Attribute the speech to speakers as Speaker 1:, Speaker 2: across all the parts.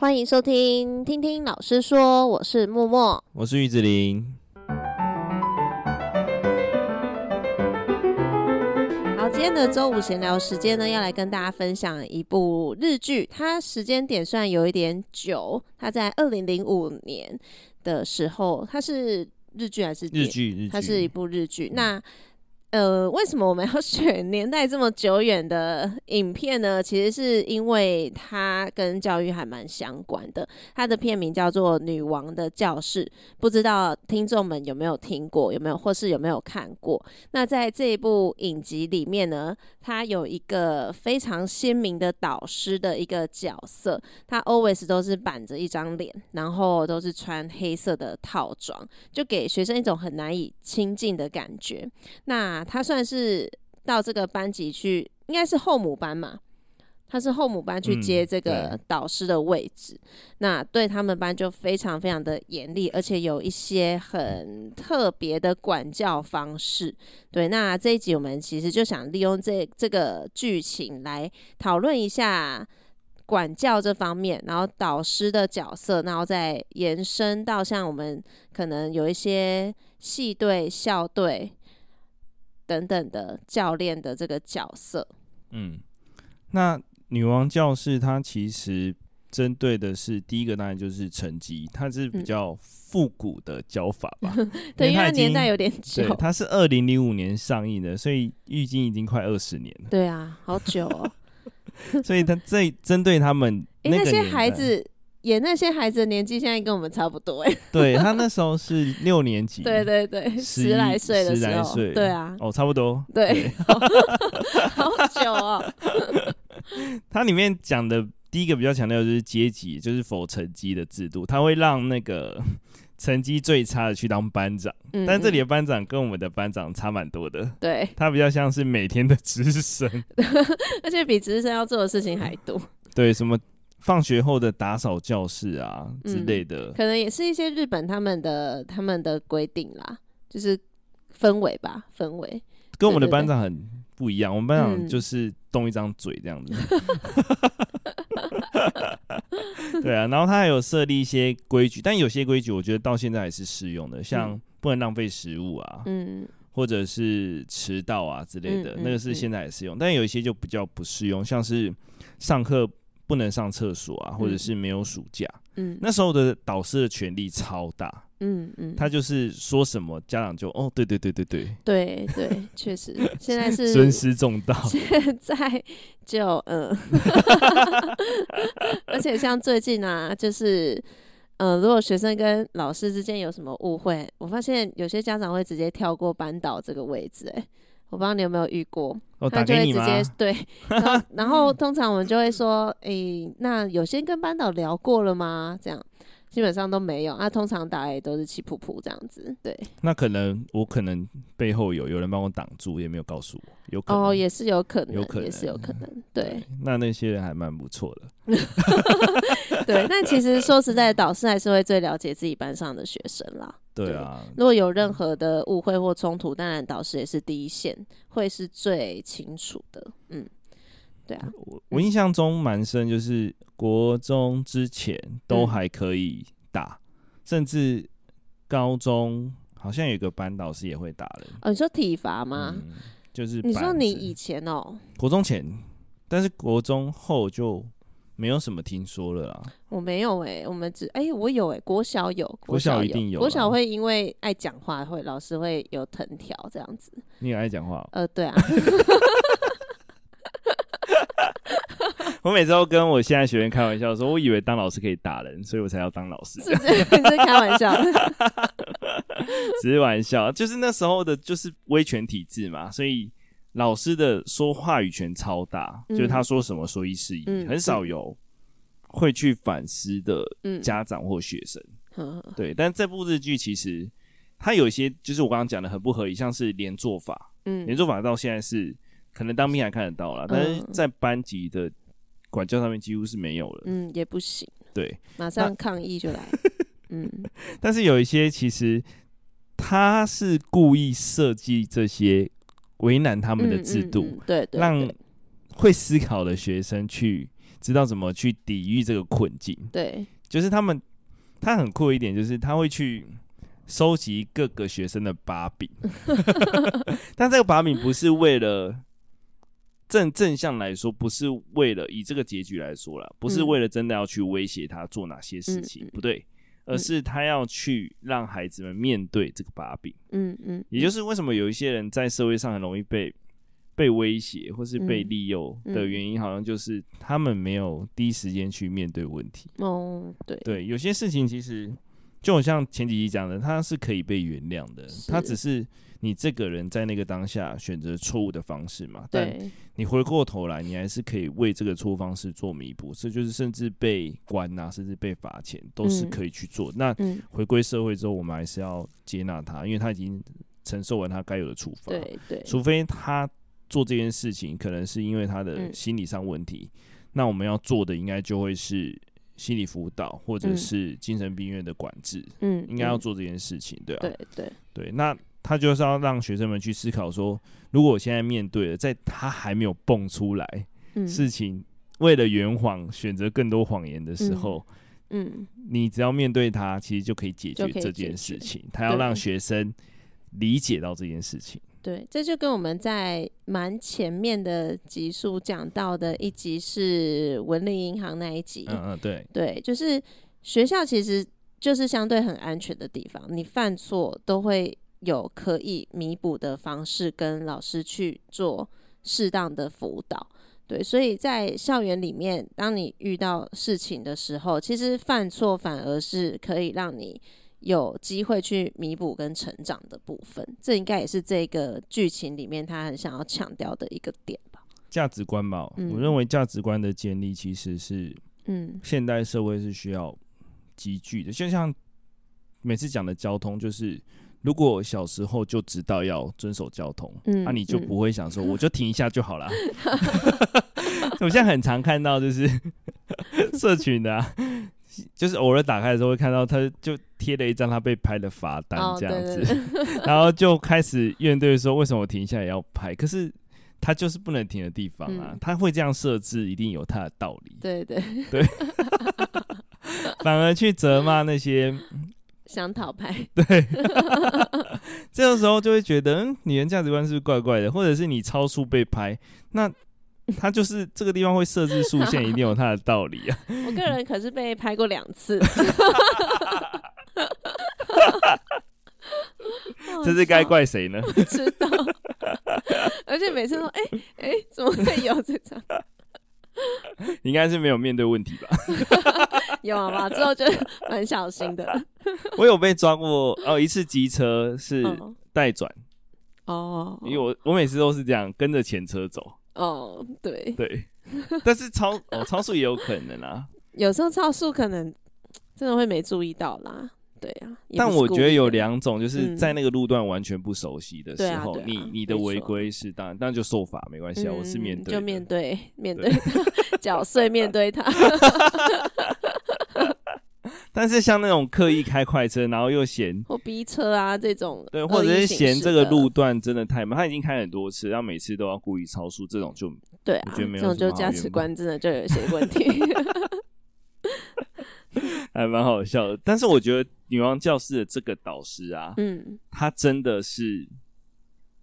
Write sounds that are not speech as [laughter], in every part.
Speaker 1: 欢迎收听，听听老师说，我是默默，
Speaker 2: 我是玉子琳。
Speaker 1: 好，今天的周五闲聊时间呢，要来跟大家分享一部日剧，它时间点算有一点久，它在二零零五年的时候，它是日剧还是
Speaker 2: 日剧？
Speaker 1: 它是一部日剧。那呃，为什么我们要 [laughs] 选年代这么久远的影片呢？其实是因为它跟教育还蛮相关的。它的片名叫做《女王的教室》，不知道听众们有没有听过，有没有，或是有没有看过？那在这一部影集里面呢，它有一个非常鲜明的导师的一个角色，他 always 都是板着一张脸，然后都是穿黑色的套装，就给学生一种很难以亲近的感觉。那他算是到这个班级去，应该是后母班嘛？他是后母班去接这个导师的位置，那对他们班就非常非常的严厉，而且有一些很特别的管教方式。对，那这一集我们其实就想利用这这个剧情来讨论一下管教这方面，然后导师的角色，然后再延伸到像我们可能有一些系队、校队。等等的教练的这个角色，
Speaker 2: 嗯，那女王教室它其实针对的是第一个，当然就是成绩，它是比较复古的教法吧？[laughs]
Speaker 1: 嗯、对，因为它年代有点久，
Speaker 2: 它是二零零五年上映的，所以预计已经快二十年了。
Speaker 1: 对啊，好久哦。[laughs]
Speaker 2: 所以他这针对他们那，
Speaker 1: 那些孩子。演那些孩子的年纪，现在跟我们差不多哎。
Speaker 2: 对，他 [laughs] 那时候是六年级，
Speaker 1: 对对对，十来岁的时候，十来岁，对啊，
Speaker 2: 哦，差不多，
Speaker 1: 对，对好 [laughs] 久哦。[laughs]
Speaker 2: 他里面讲的第一个比较强调就是阶级，就是否成绩的制度，他会让那个成绩最差的去当班长，但这里的班长跟我们的班长差蛮多的，
Speaker 1: 对，
Speaker 2: 他比较像是每天的值日生，
Speaker 1: 而且比值日生要做的事情还多，
Speaker 2: 对，什么？放学后的打扫教室啊之类的，
Speaker 1: 嗯，可能也是一些日本他们的他们的规定啦，就是氛围吧，氛围
Speaker 2: 跟我们的班长很不一样。我们班长就是动一张嘴这样子，嗯、[laughs] 对啊。然后他还有设立一些规矩，但有些规矩我觉得到现在还是适用的，像不能浪费食物啊，嗯，或者是迟到啊之类的，嗯、那个是现在也适用，但有一些就比较不适用，像是上课。不能上厕所啊，或者是没有暑假。嗯，那时候的导师的权力超大。嗯嗯，他就是说什么家长就哦，对对对对对，
Speaker 1: 对对，确实，现在是 [laughs]
Speaker 2: 尊师重道。[laughs]
Speaker 1: 现在就嗯，[laughs] 而且像最近啊，就是嗯、呃，如果学生跟老师之间有什么误会，我发现有些家长会直接跳过班导这个位置、欸，哎。我不知道你有没有遇过，
Speaker 2: 哦、
Speaker 1: 他就会直接对，[laughs] 然后然后通常我们就会说，诶、欸，那有先跟班导聊过了吗？这样基本上都没有，那、啊、通常打也都是气噗噗这样子，对。
Speaker 2: 那可能我可能背后有有人帮我挡住，也没有告诉我，有可能
Speaker 1: 哦，也是有可能，
Speaker 2: 有可能
Speaker 1: 也是有可能，对。对
Speaker 2: 那那些人还蛮不错的。[laughs]
Speaker 1: 对，但其实说实在，导师还是会最了解自己班上的学生啦。
Speaker 2: 对啊，
Speaker 1: 如果有任何的误会或冲突，当然导师也是第一线，会是最清楚的。嗯，对啊。
Speaker 2: 我我印象中蛮深，就是国中之前都还可以打，嗯、甚至高中好像有个班导师也会打人。
Speaker 1: 哦，你说体罚吗？
Speaker 2: 嗯、就是
Speaker 1: 你说你以前哦，
Speaker 2: 国中前，但是国中后就。没有什么听说了啦，
Speaker 1: 我没有哎、欸，我们只哎、欸，我有哎、欸，国小有，国小有，
Speaker 2: 国小一定有，
Speaker 1: 国小会因为爱讲话，会老师会有藤条这样子。
Speaker 2: 你也爱讲话？
Speaker 1: 呃，对啊。[laughs] [laughs]
Speaker 2: 我每次都跟我现在学员开玩笑说，我以为当老师可以打人，所以我才要当老师。
Speaker 1: 是是，[laughs] 是开玩笑，
Speaker 2: 只是玩笑，就是那时候的，就是威权体制嘛，所以。老师的说话语权超大，嗯、就是他说什么说一是一，嗯、很少有会去反思的家长或学生。嗯、对，但这部日剧其实它有一些，就是我刚刚讲的很不合理，像是连坐法。嗯，连坐法到现在是可能当兵还看得到啦，嗯、但是在班级的管教上面几乎是没有了。
Speaker 1: 嗯，也不行。
Speaker 2: 对，
Speaker 1: 马上抗议就来。嗯，[laughs]
Speaker 2: 但是有一些其实他是故意设计这些。为难他们的制度，
Speaker 1: 嗯嗯嗯、对，对，对，
Speaker 2: 让会思考的学生去知道怎么去抵御这个困境。
Speaker 1: 对，
Speaker 2: 就是他们，他很酷一点，就是他会去收集各个学生的把柄，[laughs] 但这个把柄不是为了正正向来说，不是为了以这个结局来说啦，不是为了真的要去威胁他做哪些事情，嗯、不对。而是他要去让孩子们面对这个把柄，
Speaker 1: 嗯嗯，
Speaker 2: 也就是为什么有一些人在社会上很容易被被威胁或是被利诱的原因，好像就是他们没有第一时间去面对问题。
Speaker 1: 哦，对。
Speaker 2: 对，有些事情其实就好像前几集讲的，他是可以被原谅的，他只是。你这个人在那个当下选择错误的方式嘛？但你回过头来，你还是可以为这个错误方式做弥补。这就是甚至被关啊，甚至被罚钱，都是可以去做。嗯、那回归社会之后，我们还是要接纳他，因为他已经承受完他该有的处罚。
Speaker 1: 对对，
Speaker 2: 除非他做这件事情，可能是因为他的心理上问题。嗯、那我们要做的，应该就会是心理辅导，或者是精神病院的管制。嗯，应该要做这件事情，对啊，
Speaker 1: 对对
Speaker 2: 对，那。他就是要让学生们去思考说，如果我现在面对了，在他还没有蹦出来，嗯、事情为了圆谎选择更多谎言的时候，嗯，嗯你只要面对他，其实就可以解决这件事情。他要让学生理解到这件事情。
Speaker 1: 对，这就跟我们在蛮前面的集数讲到的一集是文林银行那一集。
Speaker 2: 嗯嗯，对
Speaker 1: 对，就是学校其实就是相对很安全的地方，你犯错都会。有可以弥补的方式，跟老师去做适当的辅导，对，所以在校园里面，当你遇到事情的时候，其实犯错反而是可以让你有机会去弥补跟成长的部分。这应该也是这个剧情里面他很想要强调的一个点吧。
Speaker 2: 价值观吧，嗯，我认为价值观的建立其实是，嗯，现代社会是需要积聚的，就像每次讲的交通就是。如果小时候就知道要遵守交通，那、嗯啊、你就不会想说，我就停一下就好了。嗯、[laughs] 我现在很常看到就是 [laughs] 社群的、啊，就是偶尔打开的时候会看到，他就贴了一张他被拍的罚单这样子，哦、对对对 [laughs] [laughs] 然后就开始怨对说，为什么我停下来要拍？可是他就是不能停的地方啊，嗯、他会这样设置，一定有他的道理。
Speaker 1: 对对
Speaker 2: 对，[laughs] 反而去责骂那些。
Speaker 1: 想讨拍，
Speaker 2: 对，这个时候就会觉得，嗯，你的价值观是不是怪怪的？或者是你超速被拍，那 [laughs] 他就是这个地方会设置竖线，一定有他的道理啊。
Speaker 1: 我个人可是被拍过两次，[laughs]
Speaker 2: 这是该怪谁呢？
Speaker 1: 不知道，而且每次都，哎、欸、哎、欸，怎么会有这张？[laughs]
Speaker 2: 应该是没有面对问题吧？
Speaker 1: 有啊，之后就蛮小心的。
Speaker 2: 我有被抓过哦，一次机车是待转
Speaker 1: 哦，
Speaker 2: 因为我我每次都是这样跟着前车走
Speaker 1: 哦，对。
Speaker 2: 对，但是超哦超速也有可能啊，
Speaker 1: 有时候超速可能真的会没注意到啦。对啊，
Speaker 2: 但我觉得有两种，就是在那个路段完全不熟悉的时候，你你的违规是当然，但就受罚没关系啊。我是面对，
Speaker 1: 就面对面对搅碎 [laughs] 面对他。[laughs]
Speaker 2: 但是像那种刻意开快车，然后又嫌
Speaker 1: 或逼车啊这种，
Speaker 2: 对，或者是嫌这个路段真的太慢，他已经开很多次，然后每次都要故意超速，这种就
Speaker 1: 对啊，这种就价值观真的就有些问题。[laughs]
Speaker 2: 还蛮好笑的，但是我觉得女王教室的这个导师啊，嗯，他真的是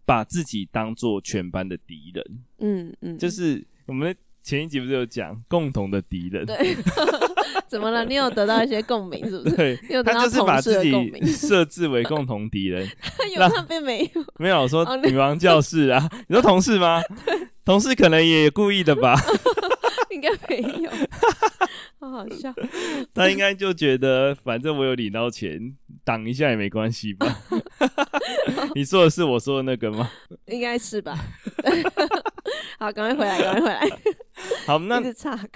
Speaker 2: 把自己当做全班的敌人，嗯嗯，就是我们前一集不是有讲共同的敌人？对，[laughs]
Speaker 1: 怎么了？[laughs] 你有得到一些共鸣是不是？
Speaker 2: 对，他就是把自己设置为共同敌人，[laughs]
Speaker 1: 有那边没有？
Speaker 2: 没有，我说女王教室啊，你说同事吗？同事可能也故意的吧？
Speaker 1: 应该没有。好好笑，
Speaker 2: 他应该就觉得反正我有领到钱，挡一下也没关系吧？你说的是我说的那个吗？
Speaker 1: 应该是吧。好，赶快回来，赶快回来。[laughs]
Speaker 2: 好，那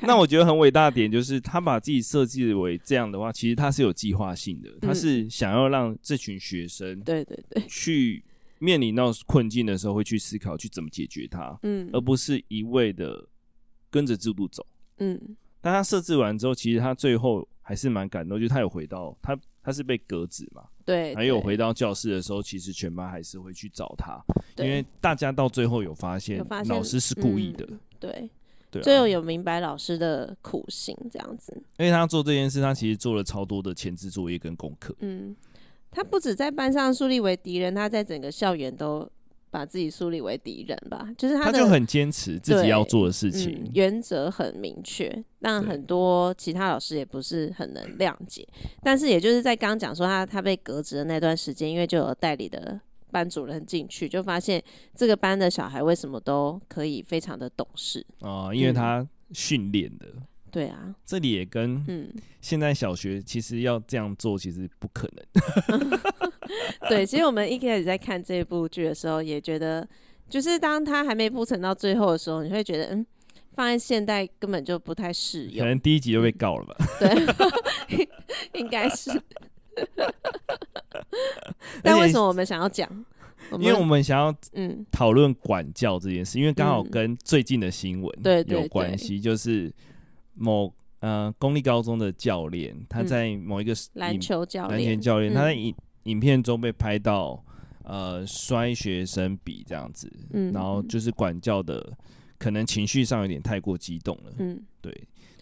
Speaker 2: 那我觉得很伟大的点就是，他把自己设计为这样的话，其实他是有计划性的，他是想要让这群学生对对对。去面临到困境的时候，会去思考去怎么解决它，嗯，而不是一味的跟着制度走，嗯。但他设置完之后，其实他最后还是蛮感动，就是他有回到他，他是被革职嘛，
Speaker 1: 对，
Speaker 2: 还有回到教室的时候，其实全班还是会去找他，因为大家到最后有发现，老师是故意的，
Speaker 1: 嗯、对，
Speaker 2: 对、啊，
Speaker 1: 最后有明白老师的苦心这样子。
Speaker 2: 因为他做这件事，他其实做了超多的前置作业跟功课。
Speaker 1: 嗯，他不止在班上树立为敌人，他在整个校园都把自己树立为敌人吧？就是他，
Speaker 2: 他就很坚持自己要做的事情，
Speaker 1: 嗯、原则很明确，让很多其他老师也不是很能谅解。但是也就是在刚刚讲说他他被革职的那段时间，因为就有代理的班主任进去，就发现这个班的小孩为什么都可以非常的懂事
Speaker 2: 哦，因为他训练的。嗯
Speaker 1: 对啊，
Speaker 2: 这里也跟嗯，现在小学其实要这样做，其实不可能。[laughs]
Speaker 1: 对，其实我们一开始在看这部剧的时候，也觉得，就是当他还没铺陈到最后的时候，你会觉得，嗯，放在现代根本就不太适用。
Speaker 2: 可能第一集就被告了吧？
Speaker 1: 嗯、对，[laughs] 应该是。[laughs] 但为什么我们想要讲？
Speaker 2: 因为我们想要嗯。讨论管教这件事，因为刚好跟最近的新闻对有关系，就是。某呃公立高中的教练，他在某一个
Speaker 1: 篮球教练，
Speaker 2: 篮球教练，他在影影片中被拍到呃摔学生笔这样子，嗯，然后就是管教的可能情绪上有点太过激动了，嗯，对，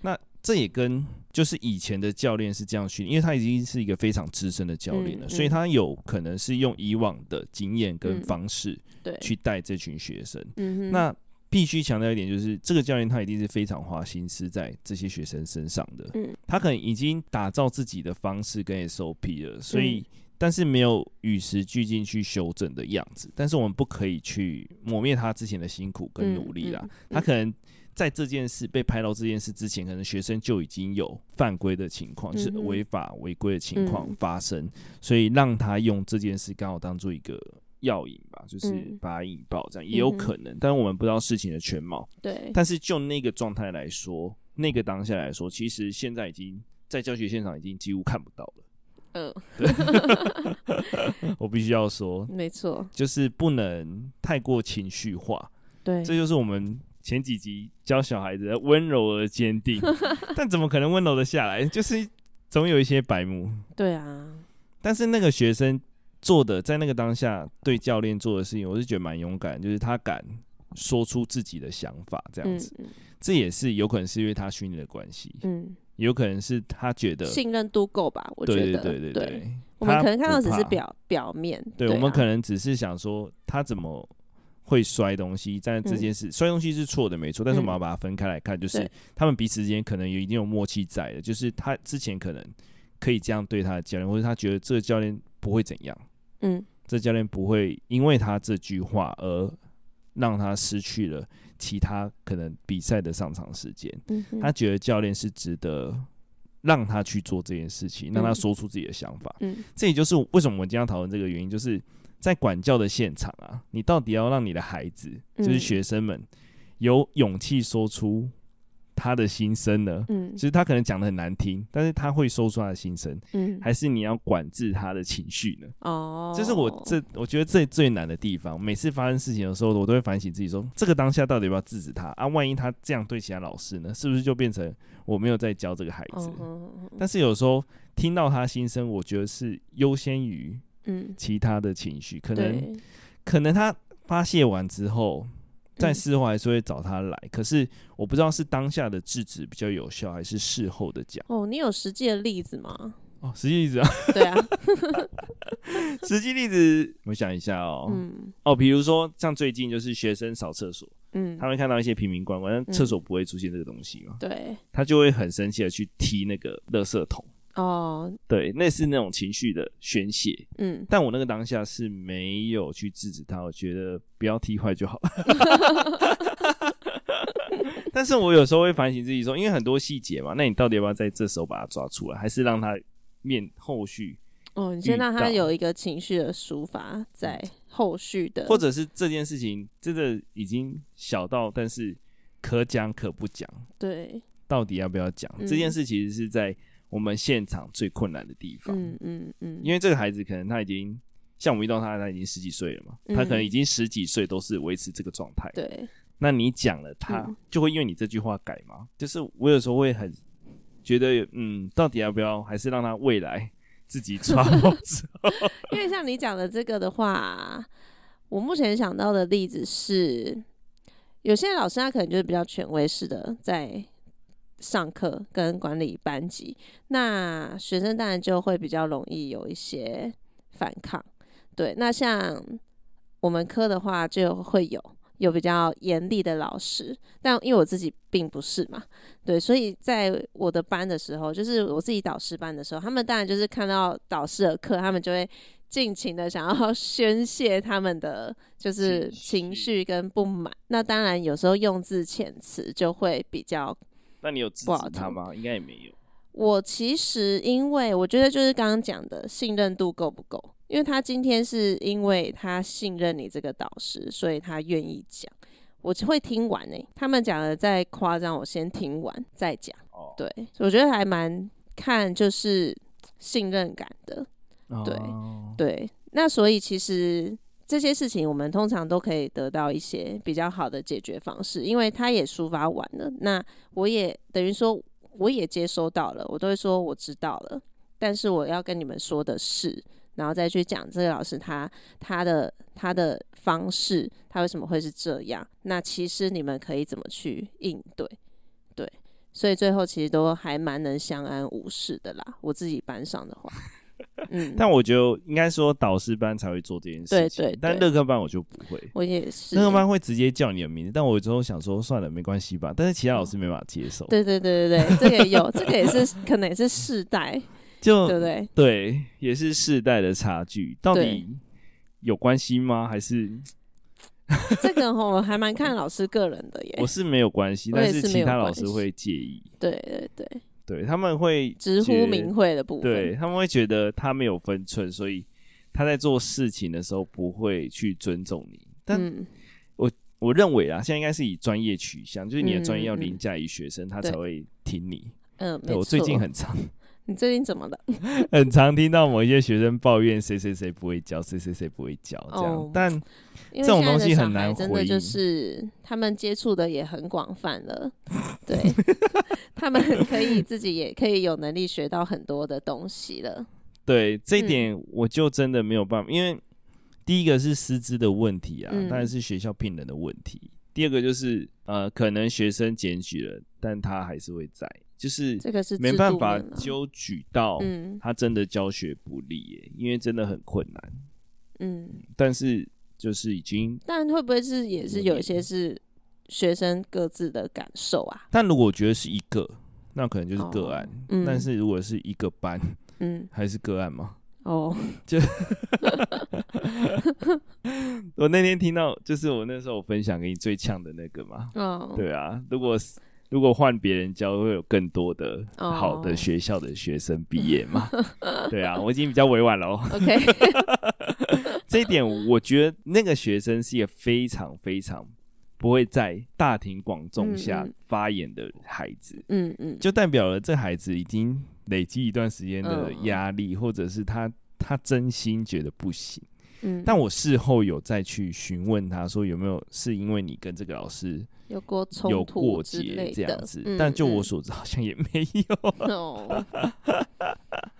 Speaker 2: 那这也跟就是以前的教练是这样训练，因为他已经是一个非常资深的教练了，嗯，所以他有可能是用以往的经验跟方式对。去带这群学生，嗯，那。必须强调一点，就是这个教练他一定是非常花心思在这些学生身上的。嗯，他可能已经打造自己的方式跟 SOP 了，所以但是没有与时俱进去修正的样子。但是我们不可以去磨灭他之前的辛苦跟努力啦。他可能在这件事被拍到这件事之前，可能学生就已经有犯规的情况，就是违法违规的情况发生，所以让他用这件事刚好当做一个。药引吧，就是把它引爆，这样、嗯、也有可能，但是我们不知道事情的全貌。对，但是就那个状态来说，那个当下来说，其实现在已经在教学现场已经几乎看不到了。嗯，对 [laughs] 我必须要说，
Speaker 1: 没错，
Speaker 2: 就是不能太过情绪化。对，这就是我们前几集教小孩子温柔而坚定，[laughs] 但怎么可能温柔的下来？就是总有一些白目。对啊，但是那个学生。做的在那个当下对教练做的事情，我是觉得蛮勇敢，就是他敢说出自己的想法，这样子，这也是有可能是因为他训练的关系，嗯，有可能是他觉得
Speaker 1: 信任度够吧，我觉得，对对对对我
Speaker 2: 们
Speaker 1: 可能看到只是表表面，
Speaker 2: 对，对、啊、我们可能只是想说他怎么会摔东西，但这件事、嗯、摔东西是错的没错，但是我们要把它分开来看，就是他们彼此之间可能有一定有默契在的，就是他之前可能可以这样对他的教练，或者他觉得这个教练。不会怎样，嗯，这教练不会因为他这句话而让他失去了其他可能比赛的上场时间。嗯，他觉得教练是值得让他去做这件事情，让他说出自己的想法。嗯，这也就是为什么我们今天要讨论这个原因，就是在管教的现场啊，你到底要让你的孩子，就是学生们，有勇气说出。他的心声呢？嗯，其实他可能讲的很难听，但是他会说出他的心声。嗯，还是你要管制他的情绪呢？哦，这是我这我觉得最最难的地方。每次发生事情的时候，我都会反省自己说，这个当下到底要不要制止他啊？万一他这样对其他老师呢？是不是就变成我没有在教这个孩子？哦，但是有时候听到他心声，我觉得是优先于嗯其他的情绪，可能可能他发泄完之后。在事后还是会找他来，嗯，可是我不知道是当下的制止比较有效，还是事后的讲。
Speaker 1: 哦，你有实际的例子吗？[laughs]
Speaker 2: 哦，实际例子啊，[laughs]
Speaker 1: 对啊，
Speaker 2: 实际例子，我想一下哦，嗯，哦，比如说像最近就是学生扫厕所，嗯，他会看到一些瓶瓶罐罐，但厕所不会出现这个东西嘛，对，嗯，他就会很生气的去踢那个垃圾桶。哦，对，那是那种情绪的宣泄，嗯，但我那个当下是没有去制止他，我觉得不要踢坏就好。[laughs] 但是我有时候会反省自己说，因为很多细节嘛，那你到底要不要在这时候把它抓出来，还是让他面后续？
Speaker 1: 哦，你先让他有一个情绪的抒发，在后续的，
Speaker 2: 或者是这件事情真的已经小到，但是可讲可不讲，对，到底要不要讲？嗯，这件事其实是在。我们现场最困难的地方，嗯嗯嗯，因为这个孩子可能他已经像我们遇到他，他已经十几岁了嘛，嗯、他可能已经十几岁都是维持这个状态。对，那你讲了，他就会因为你这句话改吗？嗯、就是我有时候会很觉得，嗯，到底要不要，还是让他未来自己抓？[laughs] [laughs]
Speaker 1: 因为像你讲的这个的话，我目前想到的例子是，有些老师他可能就是比较权威式的在上课跟管理班级，那学生当然就会比较容易有一些反抗。对，那像我们科的话就会有有比较严厉的老师，但因为我自己并不是嘛，对，所以在我的班的时候，就是我自己导师班的时候，他们当然就是看到导师的课，他们就会尽情的想要 [laughs] 宣泄他们的就是情绪跟不满。那当然有时候用字遣词就会比较，
Speaker 2: 那你有制止他吗？应该也没有。
Speaker 1: 我其实因为我觉得就是刚刚讲的信任度够不够。因为他今天是因为他信任你这个导师，所以他愿意讲，我就会听完诶、欸。他们讲的再夸张，我先听完再讲。哦，对，我觉得还蛮看就是信任感的。对、哦、对，那所以其实这些事情我们通常都可以得到一些比较好的解决方式，因为他也抒发完了，那我也等于说我也接收到了，我都会说我知道了，但是我要跟你们说的是。然后再去讲这个老师他他的他的方式，他为什么会是这样？那其实你们可以怎么去应对？对，所以最后其实都还蛮能相安无事的啦。我自己班上的话，[laughs] 嗯，
Speaker 2: 但我觉得应该说导师班才会做这件事情，对对对，但乐课班我就不会。
Speaker 1: 我也是，
Speaker 2: 乐课班会直接叫你的名字，但我之后想说算了，没关系吧。但是其他老师没办法接受。
Speaker 1: 对对对对对，这个也有，这个也是可能也是世代。[laughs]
Speaker 2: 就
Speaker 1: 对对
Speaker 2: 对，也是世代的差距，到底有关系吗？还是 [laughs]
Speaker 1: 这个我还蛮看老师个人的耶。
Speaker 2: 我是没有关系，但是其他老师会介意。
Speaker 1: 对对对，
Speaker 2: 对他们会
Speaker 1: 直呼名讳的部分，
Speaker 2: 对他们会觉得他没有分寸，所以他在做事情的时候不会去尊重你。但我我认为啊，现在应该是以专业取向，就是你的专业要凌驾于学生，他才会听你。嗯，对，我最近很常。
Speaker 1: 你最近怎么了？[laughs]
Speaker 2: 很常听到某一些学生抱怨谁谁谁不会教，谁谁谁不会教这样，哦、但这种东西很难。真的就是
Speaker 1: 他们接触的也很广泛了，[laughs] 对，他们可以自己也可以有能力学到很多的东西了。
Speaker 2: 对，这一点我就真的没有办法，嗯、因为第一个是师资的问题啊，当然、嗯、是学校聘人的问题。第二个就是呃，可能学生检举了，但他还是会在。就是这个是没办法揪举到他真的教学不力耶，因为真的很困难。嗯，但是就是已经，
Speaker 1: 但会不会是也是有一些是学生各自的感受啊？
Speaker 2: 但如果我觉得是一个，那可能就是个案。嗯，但是如果是一个班，嗯，还是个案吗？[laughs] 哦，就 [laughs] 我那天听到，就是我那时候我分享给你最呛的那个嘛。哦，对啊，如果是。如果换别人教，会有更多的好的学校的学生毕业嘛？Oh. [laughs] 对啊，我已经比较委婉了哦。OK，[laughs] 这一点我觉得那个学生是一个非常非常不会在大庭广众下发言的孩子。嗯嗯，就代表了这孩子已经累积一段时间的压力，oh. 或者是他他真心觉得不行。嗯，但我事后有再去询问他说有没有是因为你跟这个老师
Speaker 1: 有过冲突
Speaker 2: 有过节这样子，嗯、但就我所知好像也没有。[laughs] [laughs]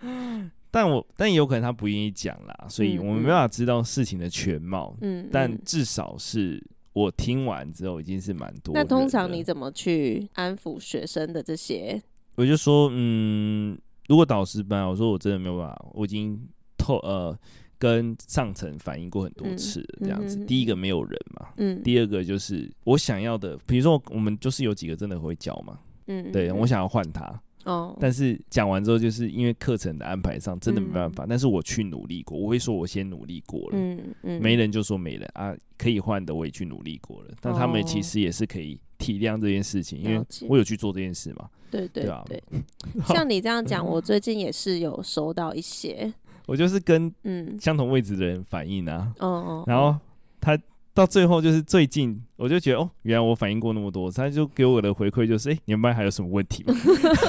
Speaker 2: [laughs] 嗯、但我但有可能他不愿意讲啦，所以我们没办法知道事情的全貌。嗯，但至少是我听完之后已经是蛮多。
Speaker 1: 那通常你怎么去安抚学生的这些？
Speaker 2: 我就说，嗯，如果导师班，我说我真的没有办法，我已经透呃。跟上层反映过很多次，这样子。嗯嗯、第一个没有人嘛，嗯、第二个就是我想要的，比如说我们就是有几个真的会教嘛，嗯，对我想要换他，哦，但是讲完之后，就是因为课程的安排上真的没办法，嗯、但是我去努力过，我会说我先努力过了，嗯嗯、没人就说没人啊，可以换的我也去努力过了，但他们其实也是可以体谅这件事情，因为我有去做这件事嘛，
Speaker 1: 对对对，对。[laughs] 像你这样讲，我最近也是有收到一些。
Speaker 2: 我就是跟嗯相同位置的人反映啊，嗯、然后他到最后就是最近，我就觉得哦，原来我反应过那么多，他就给我的回馈就是，哎、欸，你们班还有什么问题吗？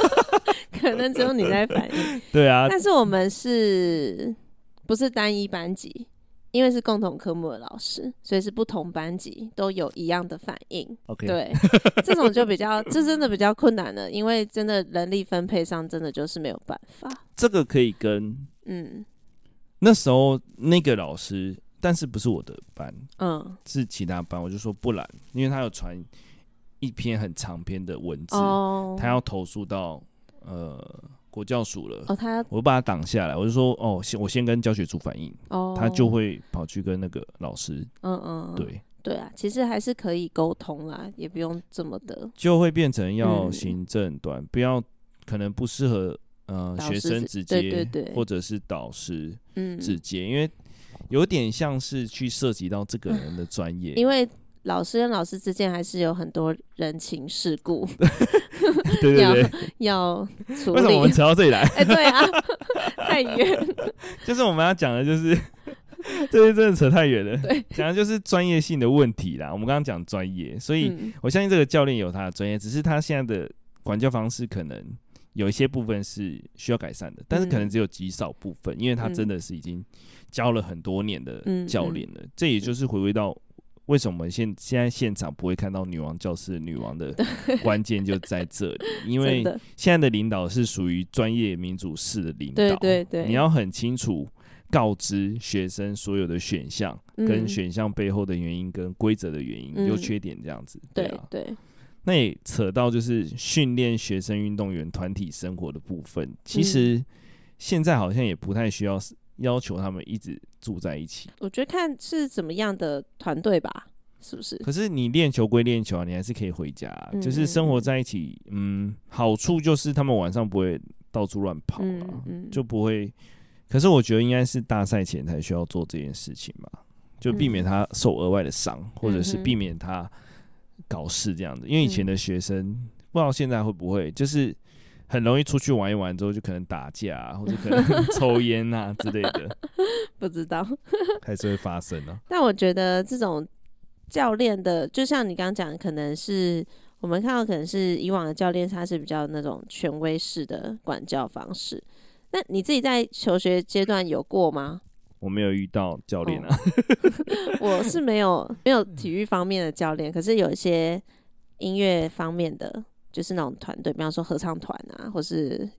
Speaker 2: [laughs]
Speaker 1: 可能只有你在反应。[laughs]
Speaker 2: 对啊，
Speaker 1: 但是我们是不是单一班级？因为是共同科目的老师，所以是不同班级都有一样的反应。OK，对，这种就比较，[laughs] 这真的比较困难了，因为真的人力分配上真的就是没有办法。
Speaker 2: 这个可以跟。嗯，那时候那个老师但是不是我的班，
Speaker 1: 嗯，
Speaker 2: 是其他班。我就说不然，因为他有传一篇很长篇的文字，
Speaker 1: 哦，
Speaker 2: 他要投诉到呃国教署了。
Speaker 1: 哦，他
Speaker 2: 我把他挡下来，我就说哦，先我先跟教学组反映，
Speaker 1: 哦，
Speaker 2: 他就会跑去跟那个老师，
Speaker 1: 嗯嗯，
Speaker 2: 对。
Speaker 1: 对啊，其实还是可以沟通啦，也不用这么的，
Speaker 2: 就会变成要行政端，不要可能不适合呃学生直接，
Speaker 1: 对对对，
Speaker 2: 或者是导师
Speaker 1: 嗯
Speaker 2: 直接，因为有点像是去涉及到这个人的专业，
Speaker 1: 因为老师跟老师之间还是有很多人情世故，[laughs]
Speaker 2: 对对对，
Speaker 1: 要处理。
Speaker 2: 为什么我们扯到这里来？[laughs]
Speaker 1: 哎，对啊，太远。[laughs]
Speaker 2: 就是我们要讲的，就是这些真的扯太远了。
Speaker 1: 对，
Speaker 2: 讲的就是专业性的问题啦。我们刚刚讲专业，所以我相信这个教练有他的专业，只是他现在的管教方式可能有一些部分是需要改善的，但是可能只有极少部分，因为他真的是已经教了很多年的教练了。这也就是回归到为什么现现在现场不会看到女王教室女王的 [laughs] 关键就在这里，因为现在的领导是属于专业民主式的领导，
Speaker 1: 对对对，
Speaker 2: 你要很清楚。告知学生所有的选项，跟选项背后的原因，跟规则的原因、优、嗯、缺点这样子。对啊，
Speaker 1: 对对。
Speaker 2: 那也扯到就是训练学生运动员团体生活的部分。其实现在好像也不太需要要求他们一直住在一起。
Speaker 1: 我觉得看是怎么样的团队吧，是不是？
Speaker 2: 可是你练球归练球啊，你还是可以回家、啊。就是生活在一起，嗯，好处就是他们晚上不会到处乱跑了、啊嗯嗯，就不会。可是我觉得应该是大赛前才需要做这件事情吧，就避免他受额外的伤、嗯，或者是避免他搞事这样子。因为以前的学生、嗯、不知道现在会不会，就是很容易出去玩一玩之后就可能打架、啊，或者可能抽烟啊之类的，[laughs]
Speaker 1: 不知道 [laughs]
Speaker 2: 还是会发生呢、啊。
Speaker 1: 但我觉得这种教练的，就像你刚刚讲的，可能是我们看到可能是以往的教练他是比较那种权威式的管教方式。那你自己在求学阶段有过吗？
Speaker 2: 我没有遇到教练啊，
Speaker 1: 哦、[laughs] 我是没有没有体育方面的教练，可是有一些音乐方面的，就是那种团队，比方说合唱团啊，或是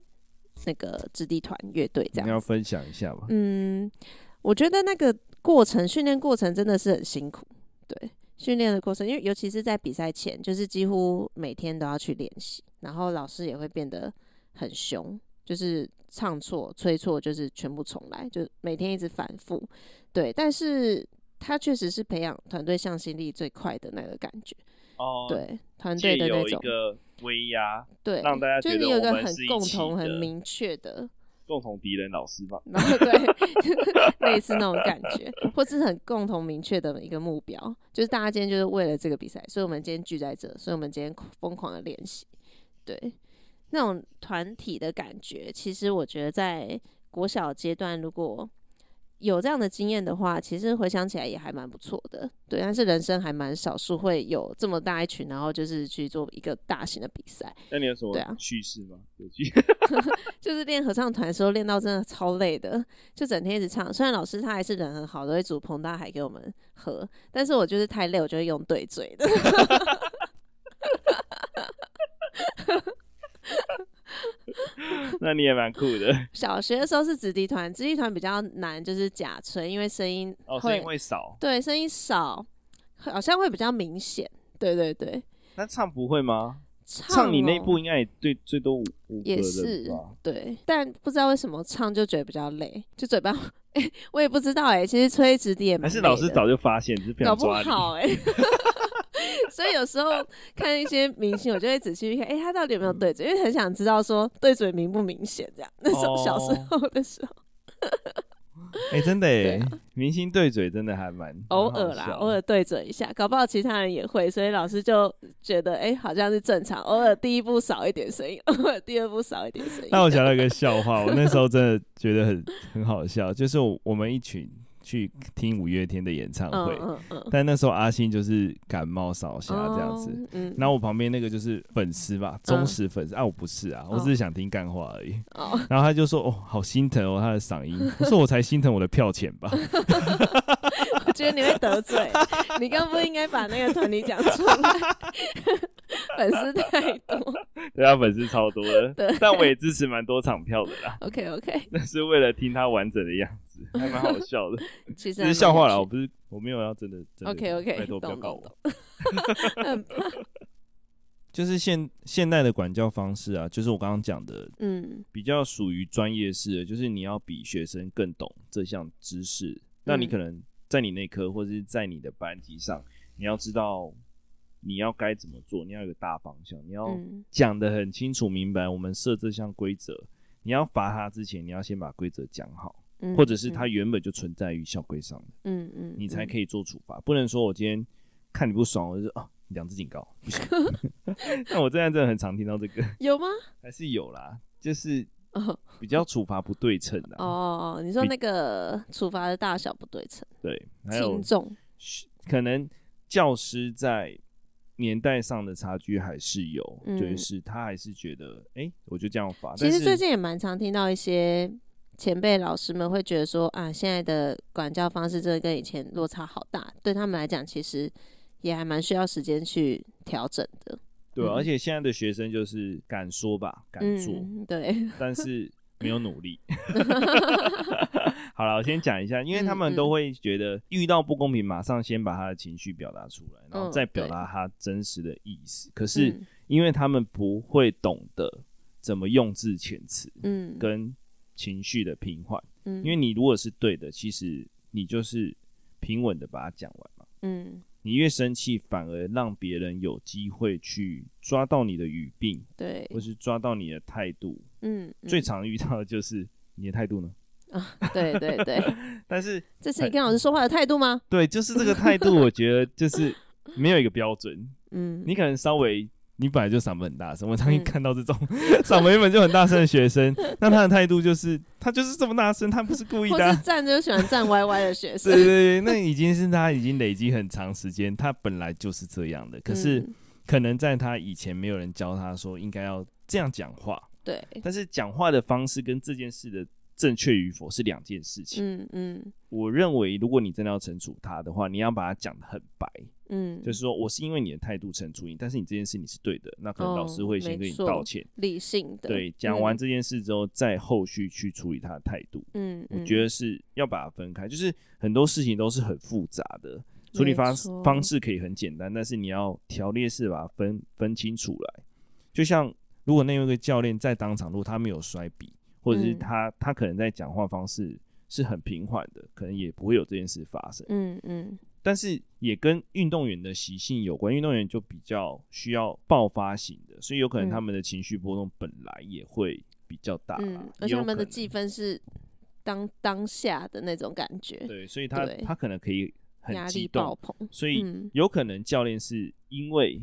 Speaker 1: 那个子弟团乐队这样。
Speaker 2: 你要分享一下吧。
Speaker 1: 嗯，我觉得那个过程训练过程真的是很辛苦，对，训练的过程，因为尤其是在比赛前，就是几乎每天都要去练习，然后老师也会变得很凶。就是唱错、吹错，就是全部重来，就每天一直反复。对，但是他确实是培养团队向心力最快的那个感觉。哦，对，团队的那种。一
Speaker 2: 个威压，
Speaker 1: 对，
Speaker 2: 让大家觉得
Speaker 1: 就是有一个很共同、很明确的
Speaker 2: 共同敌人老师吧。
Speaker 1: 然后对，[laughs] 类似那种感觉，或是很共同明确的一个目标，就是大家今天就是为了这个比赛，所以我们今天聚在这，所以我们今天疯狂的练习。对。那种团体的感觉，其实我觉得在国小阶段，如果有这样的经验的话，其实回想起来也还蛮不错的。对，但是人生还蛮少数会有这么大一群，然后就是去做一个大型的比赛。
Speaker 2: 那你有什么趣事吗？有趣，[laughs] [laughs]
Speaker 1: 就是练合唱团的时候练到真的超累的，就整天一直唱。虽然老师他还是人很好，都会煮彭大海给我们喝，但是我就是太累，我就会用对嘴的。[laughs] [laughs]
Speaker 2: 那你也蛮酷的。
Speaker 1: 小学的时候是子弟团，子弟团比较难，就是假吹，因为声音
Speaker 2: 哦，声音会少。
Speaker 1: 对，声音少，好像会比较明显。对对对。
Speaker 2: 那唱不会吗？唱，你那部应该也最，最多五。也是。
Speaker 1: 对，但不知道为什么唱就觉得比较累，就嘴巴。哎、欸，我也不知道哎、欸。其实吹直笛也蛮。还是
Speaker 2: 老师早就发现，只是不想抓你。
Speaker 1: 搞 [laughs] 不好哎、欸。[laughs] 所以有时候看一些明星，我就会仔细去看，哎、欸，他到底有没有对嘴？因为很想知道说对嘴明不明显，这样。那时候小时候的时候，
Speaker 2: 哎、欸，真的哎、啊，明星对嘴真的还蛮
Speaker 1: 偶尔啦，偶尔对嘴一下，搞不好其他人也会，所以老师就觉得，哎、欸，好像是正常。偶尔第一步少一点声音，[laughs] 偶尔第二步少一点声音。
Speaker 2: 那我想到一个笑话，我那时候真的觉得很很好笑，就是我们一群。去听五月天的演唱会，嗯嗯嗯、但那时候阿信就是感冒烧瞎这样子，哦嗯、然后我旁边那个就是粉丝吧，忠实粉丝、嗯、啊，我不是啊，我只是想听干话而已、哦。然后他就说：“哦，好心疼哦，他的嗓音。”我说：“我才心疼我的票钱吧。[laughs] ”
Speaker 1: 我觉得你会得罪，你刚不应该把那个团体讲出来。粉丝太多，[laughs]
Speaker 2: 对他粉丝超多的，[laughs]
Speaker 1: 对，
Speaker 2: 但我也支持蛮多场票的啦。[laughs]
Speaker 1: OK OK，
Speaker 2: 那是为了听他完整的样子，还蛮好笑的。
Speaker 1: 其
Speaker 2: 实是笑话啦，我不是我没有要真的。真的
Speaker 1: OK OK，
Speaker 2: 拜托不要告我。就是现现代的管教方式啊，就是我刚刚讲的，
Speaker 1: 嗯，
Speaker 2: 比较属于专业式的，就是你要比学生更懂这项知识。那你可能在你那科或者是在你的班级上，你要知道你要该怎么做，你要有个大方向，你要讲的很清楚明白。我们设这项规则，你要罚他之前，你要先把规则讲好，或者是他原本就存在于校规上的，
Speaker 1: 嗯嗯，
Speaker 2: 你才可以做处罚。不能说我今天看你不爽，我就说啊。两次警告不行，[laughs] 那我这样真的很常听到这个，[laughs]
Speaker 1: 有吗？
Speaker 2: 还是有啦，就是比较处罚不对称的
Speaker 1: 哦。你说那个处罚的大小不对称，
Speaker 2: 对，还有
Speaker 1: 轻重，
Speaker 2: 可能教师在年代上的差距还是有，嗯、就是他还是觉得，哎、欸，我就这样罚。
Speaker 1: 其实最近也蛮常听到一些前辈老师们会觉得说，啊，现在的管教方式真的跟以前落差好大，对他们来讲，其实。也还蛮需要时间去调整的，
Speaker 2: 对、啊，嗯、而且现在的学生就是敢说吧，敢做，
Speaker 1: 嗯、对，[laughs]
Speaker 2: 但是没有努力。[laughs] 好了，我先讲一下，因为他们都会觉得遇到不公平，马上先把他的情绪表达出来，然后再表达他真实的意思。嗯、可是因为他们不会懂得怎么用字遣词，嗯，跟情绪的平缓，嗯，因为你如果是对的，其实你就是平稳的把它讲完嘛，嗯。你越生气，反而让别人有机会去抓到你的语病，
Speaker 1: 对，
Speaker 2: 或是抓到你的态度。嗯，
Speaker 1: 嗯，
Speaker 2: 最常遇到的就是你的态度呢？[laughs]
Speaker 1: 啊，对对对。[laughs] 但是这是你跟老师说话的态度吗？
Speaker 2: 对，就是这个态度，[laughs] 我觉得就是没有一个标准。嗯，你可能稍微。你本来就嗓门很大声，我常常看到这种嗓门原本就很大声的学生，那他的态度就是他就是这么大声，他不是故意的、啊。
Speaker 1: 是站着就喜欢站歪歪的学生。
Speaker 2: 对对对，那已经是他已经累积很长时间，他本来就是这样的。可是可能在他以前没有人教他说应该要这样讲话。
Speaker 1: 对。
Speaker 2: 但是讲话的方式跟这件事的正确与否是两件事情。嗯嗯。我认为如果你真的要惩处他的话，你要把它讲的很白。嗯，就是说我是因为你的态度惩处你，但是你这件事你是对的，那可能老师会先跟你道歉，
Speaker 1: 理性的。
Speaker 2: 对，讲完这件事之后，再后续去处理他的态度。嗯，我觉得是要把它分开，就是很多事情都是很复杂的，处理方方式可以很简单，但是你要条列式把它分分清楚来。就像如果那有一个教练在当场，如果他没有摔笔，或者是他他可能在讲话方式是很平缓的，可能也不会有这件事发生。嗯嗯。但是也跟运动员的习性有关，运动员就比较需要爆发型的，所以有可能他们的情绪波动本来也会比较大，嗯，
Speaker 1: 而且他们的计分是当当下的那种感觉，
Speaker 2: 对，所以他他可能可以很激动，爆棚，所以有可能教练是因为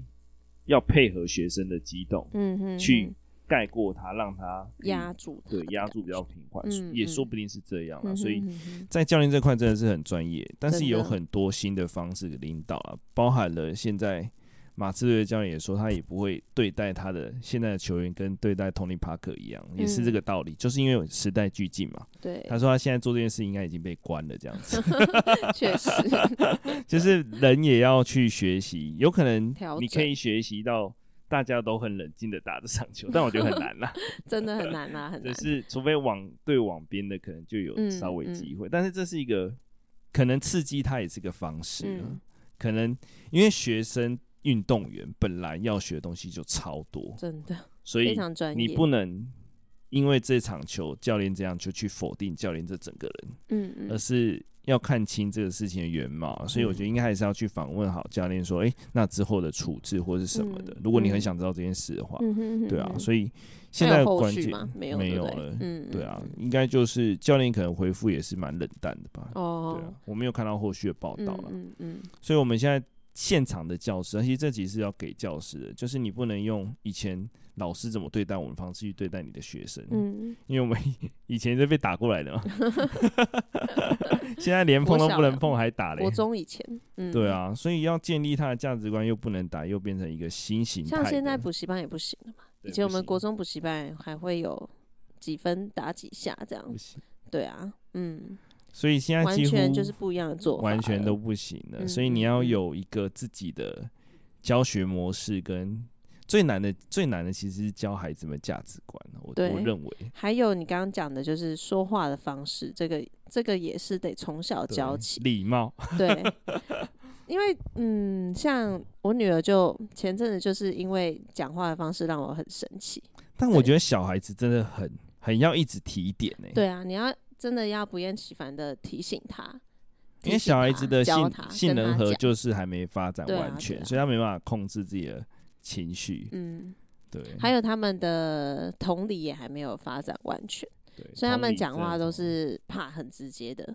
Speaker 2: 要配合学生的激动，嗯哼，去。盖过他，让他
Speaker 1: 压住，
Speaker 2: 对，压住比较平缓，嗯、也说不定是这样啊。嗯、所以在教练这块真的是很专业，嗯、但是有很多新的方式领导啊，包含了现在马刺队的教练也说，他也不会对待他的现在的球员跟对待 Tony Parker 一样，嗯、也是这个道理，就是因为有时代俱进嘛。
Speaker 1: 对，
Speaker 2: 他说他现在做这件事应该已经被关了，这样子。[laughs]
Speaker 1: 确实，[laughs]
Speaker 2: 就是人也要去学习，有可能你可以学习到。大家都很冷静的打这场球，但我觉得很难啦，[laughs]
Speaker 1: 真的很难啦，[laughs] 很难。
Speaker 2: 就是除非网对网边的，可能就有稍微机会，嗯嗯、但是这是一个可能刺激他也是个方式，嗯、可能因为学生运动员本来要学的东西就超多，
Speaker 1: 真的，
Speaker 2: 所以你不能因为这场球教练这样就去否定教练这整个人，嗯嗯，而是。要看清这个事情的原貌，所以我觉得应该还是要去访问好教练，说，哎、欸，那之后的处置或是什么的。嗯、如果你很想知道这件事的话，嗯、对啊，所以现在关键没有没有了，嗯，对啊，应该就是教练可能回复也是蛮冷淡的吧。哦，对啊，我没有看到后续的报道了，嗯嗯，所以我们现在现场的教师，其实这集是要给教师的，就是你不能用以前。老师怎么对待我们方式去对待你的学生？嗯，因为我们以前是被打过来的嘛 [laughs] [laughs] 现在连碰都不能碰还打嘞。
Speaker 1: 国中以前，嗯，
Speaker 2: 对啊，所以要建立他的价值观，又不能打，又变成一个新型。
Speaker 1: 像现在补习班也不行了嘛，以前我们国中补习班还会有几分打几下这样，不行。对啊，嗯，
Speaker 2: 所以现在几乎
Speaker 1: 完全就是不一样的做法，
Speaker 2: 完全都不行了。所以你要有一个自己的教学模式跟。最难的最难的其实是教孩子们价值观，我我认为。
Speaker 1: 还有你刚刚讲的就是说话的方式，这个这个也是得从小教起。
Speaker 2: 礼貌。
Speaker 1: 对。[laughs] 因为嗯，像我女儿就前阵子就是因为讲话的方式让我很生气。
Speaker 2: 但我觉得小孩子真的很很要一直提点呢、欸。
Speaker 1: 对啊，你要真的要不厌其烦的提醒他。
Speaker 2: 因为小孩子的性性能核就是还没发展完全，啊啊、所以他没办法控制自己的情绪。嗯，对。
Speaker 1: 还有他们的同理也还没有发展完全，对，所以他们讲话都是怕很直接的。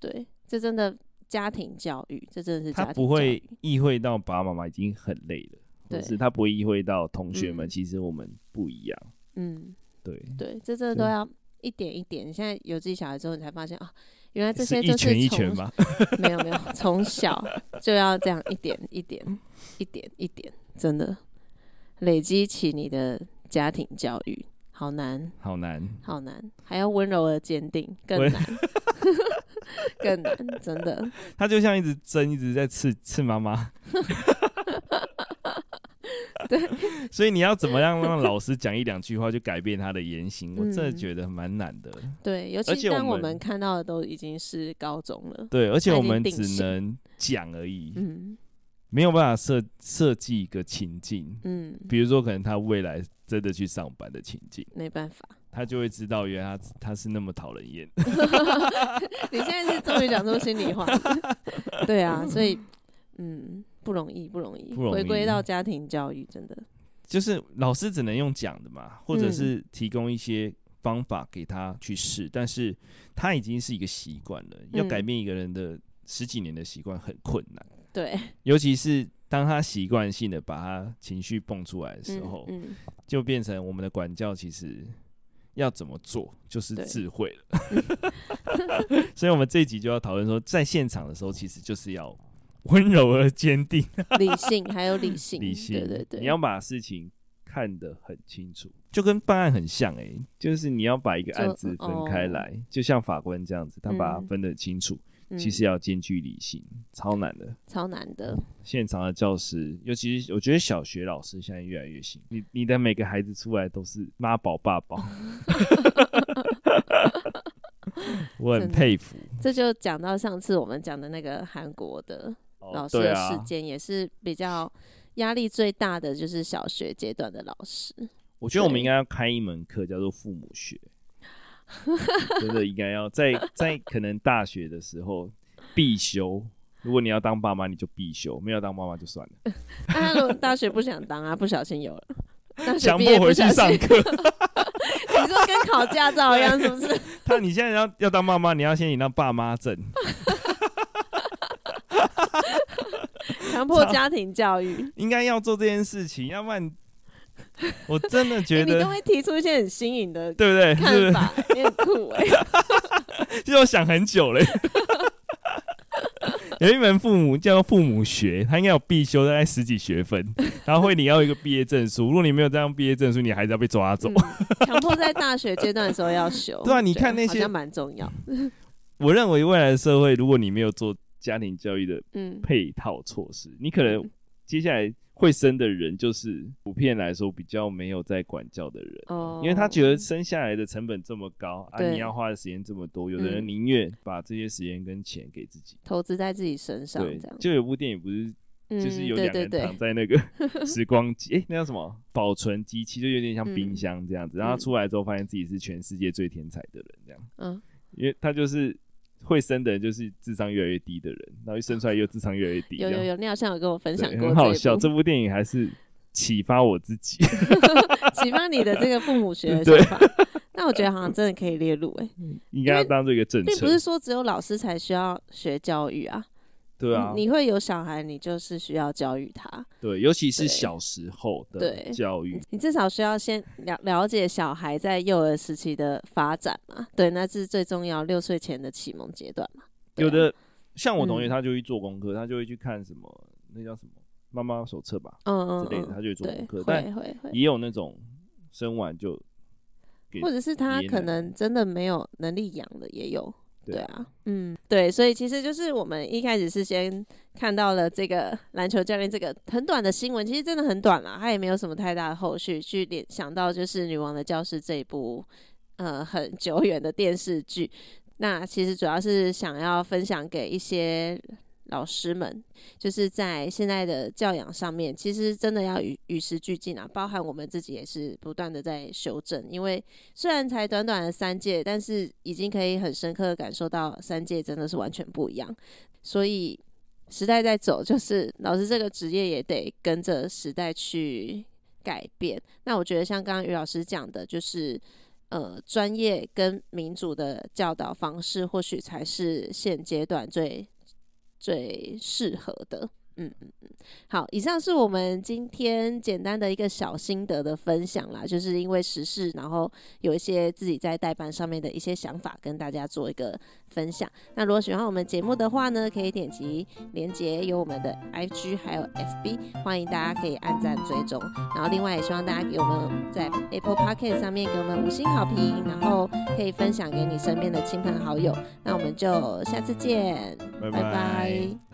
Speaker 1: 对，这真的家庭教育，这真的是家庭。
Speaker 2: 他不会意会到爸爸妈妈已经很累了，对，是他不会意会到同学们其实我们不一样。嗯，对对，
Speaker 1: 这真的都要一点一点。你现在有自己小孩之后，你才发现啊。原来这些
Speaker 2: 就是从一拳一拳 [laughs]
Speaker 1: 没有没有，从小就要这样一点一点一点一点，真的累积起你的家庭教育，好难，
Speaker 2: 好难，
Speaker 1: 好难，还要温柔而坚定，更难，[laughs] 更难，真的。[laughs]
Speaker 2: 他就像一直针一直在刺刺妈妈。
Speaker 1: 对，[laughs]
Speaker 2: 所以你要怎么样让老师讲一两句话就改变他的言行？我真的觉得蛮难的。
Speaker 1: 对，尤其当我们看到的都已经是高中了。
Speaker 2: 对，而且我们只能讲而已，嗯，没有办法设设计一个情境，嗯，比如说可能他未来真的去上班的情境，
Speaker 1: 没办法，
Speaker 2: 他就会知道原来他他是那么讨人厌。[laughs]
Speaker 1: 你现在是终于讲出心里话，[laughs] 对啊，所以嗯。不容易，不容易，回归到家庭教育，真的
Speaker 2: 就是老师只能用讲的嘛，或者是提供一些方法给他去试，嗯、但是他已经是一个习惯了，嗯、要改变一个人的十几年的习惯很困难。
Speaker 1: 对，[laughs]
Speaker 2: 尤其是当他习惯性的把他情绪蹦出来的时候，嗯嗯、就变成我们的管教其实要怎么做就是智慧了。[laughs] [laughs] 所以，我们这一集就要讨论说，在现场的时候，其实就是要。[laughs] 温柔而坚定，[laughs]
Speaker 1: 理性还有理性，
Speaker 2: 理性
Speaker 1: 对对对，
Speaker 2: 你要把事情看得很清楚，就跟办案很像哎、欸，就是你要把一个案子分开来，就，像法官这样子，他把它分得很清楚，嗯、其实要兼具理性，超难的，
Speaker 1: 超难的。
Speaker 2: 现场的教师，尤其是我觉得小学老师现在越来越行，你你的每个孩子出来都是妈宝爸宝，[laughs] 我很佩服。
Speaker 1: 这就讲到上次我们讲的那个韩国的。老师的时间也是比较压力最大的，就是小学阶段的老师。
Speaker 2: 我觉得我们应该要开一门课，叫做父母学，真的应该要在在可能大学的时候必修。如果你要当爸妈，你就必修；没有当妈妈就算了。
Speaker 1: 那如果大学不想当啊，不小心有了，
Speaker 2: 强迫回去上课。[laughs]
Speaker 1: 你说跟考驾照一样，是不是？[laughs]
Speaker 2: 他你现在要要当妈妈，你要先领到爸妈证。
Speaker 1: 强迫家庭教育 [laughs]
Speaker 2: 应该要做这件事情，要不然我真的觉得、欸、
Speaker 1: 你都会提出一些很新颖的，
Speaker 2: 对不对？
Speaker 1: 看法有点酷哎，
Speaker 2: 其实我想很久了。[laughs] 有一门父母叫做父母学，他应该有必修大概十几学分，然后会你要一个毕业证书。如果你没有这样毕业证书，你孩子要被抓走。
Speaker 1: 强、嗯、迫在大学阶段的时候要修，
Speaker 2: 对啊，你看那些
Speaker 1: 蛮重要。[laughs]
Speaker 2: 我认为未来的社会，如果你没有做。家庭教育的配套措施，嗯、你可能接下来会生的人，就是普遍来说比较没有在管教的人，哦、因为他觉得生下来的成本这么高啊，你要花的时间这么多，有的人宁愿把这些时间跟钱给自己。
Speaker 1: 投资在自己身上。
Speaker 2: 对，就有部电影不是，就是有两个人躺在那个 [laughs] 时光机，哎、欸，那叫什么？保存机器，就有点像冰箱这样子，嗯、然后出来之后发现自己是全世界最天才的人，这样，嗯，因为他就是。会生的人就是智商越来越低的人，然后一生出来又智商越来越低。有有
Speaker 1: 有，你好像有跟我分享过，
Speaker 2: 很好笑。这部电影还是启发我自己，[laughs]
Speaker 1: 启发你的这个父母学的想法。那我觉得好像真的可以列入哎、欸，
Speaker 2: 应该要当做一个政策。
Speaker 1: 并不是说只有老师才需要学教育啊。
Speaker 2: 对啊，
Speaker 1: 你会有小孩，你就是需要教育他。
Speaker 2: 对，尤其是小时候的教育，
Speaker 1: 你至少需要先了了解小孩在幼儿时期的发展嘛。对，那是最重要，六岁前的启蒙阶段嘛。
Speaker 2: 有的像我同学，他就会做功课，他就会去看什么，那叫什么妈妈手册吧，嗯嗯之类的，他就会做功课。但会会也有那种生完就，
Speaker 1: 或者是他可能真的没有能力养的也有。对啊，嗯，对，所以其实就是我们一开始是先看到了这个篮球教练这个很短的新闻，其实真的很短啦，他也没有什么太大的后续，去联想到就是《女王的教室》这一部呃很久远的电视剧。那其实主要是想要分享给一些。老师们就是在现在的教养上面，其实真的要与与时俱进啊，包含我们自己也是不断的在修正。因为虽然才短短的三届，但是已经可以很深刻的感受到三届真的是完全不一样。所以时代在走，就是老师这个职业也得跟着时代去改变。那我觉得像刚刚于老师讲的，就是呃，专业跟民主的教导方式，或许才是现阶段最。最适合的，嗯嗯嗯，好，以上是我们今天简单的一个小心得的分享啦，就是因为时事，然后有一些自己在代班上面的一些想法，跟大家做一个分享。那如果喜欢我们节目的话呢，可以点击连接，有我们的 IG 还有 FB，欢迎大家可以按赞追踪。然后另外也希望大家给我们在 Apple Podcast 上面给我们五星好评，然后可以分享给你身边的亲朋好友。那我们就下次见，拜拜。拜拜。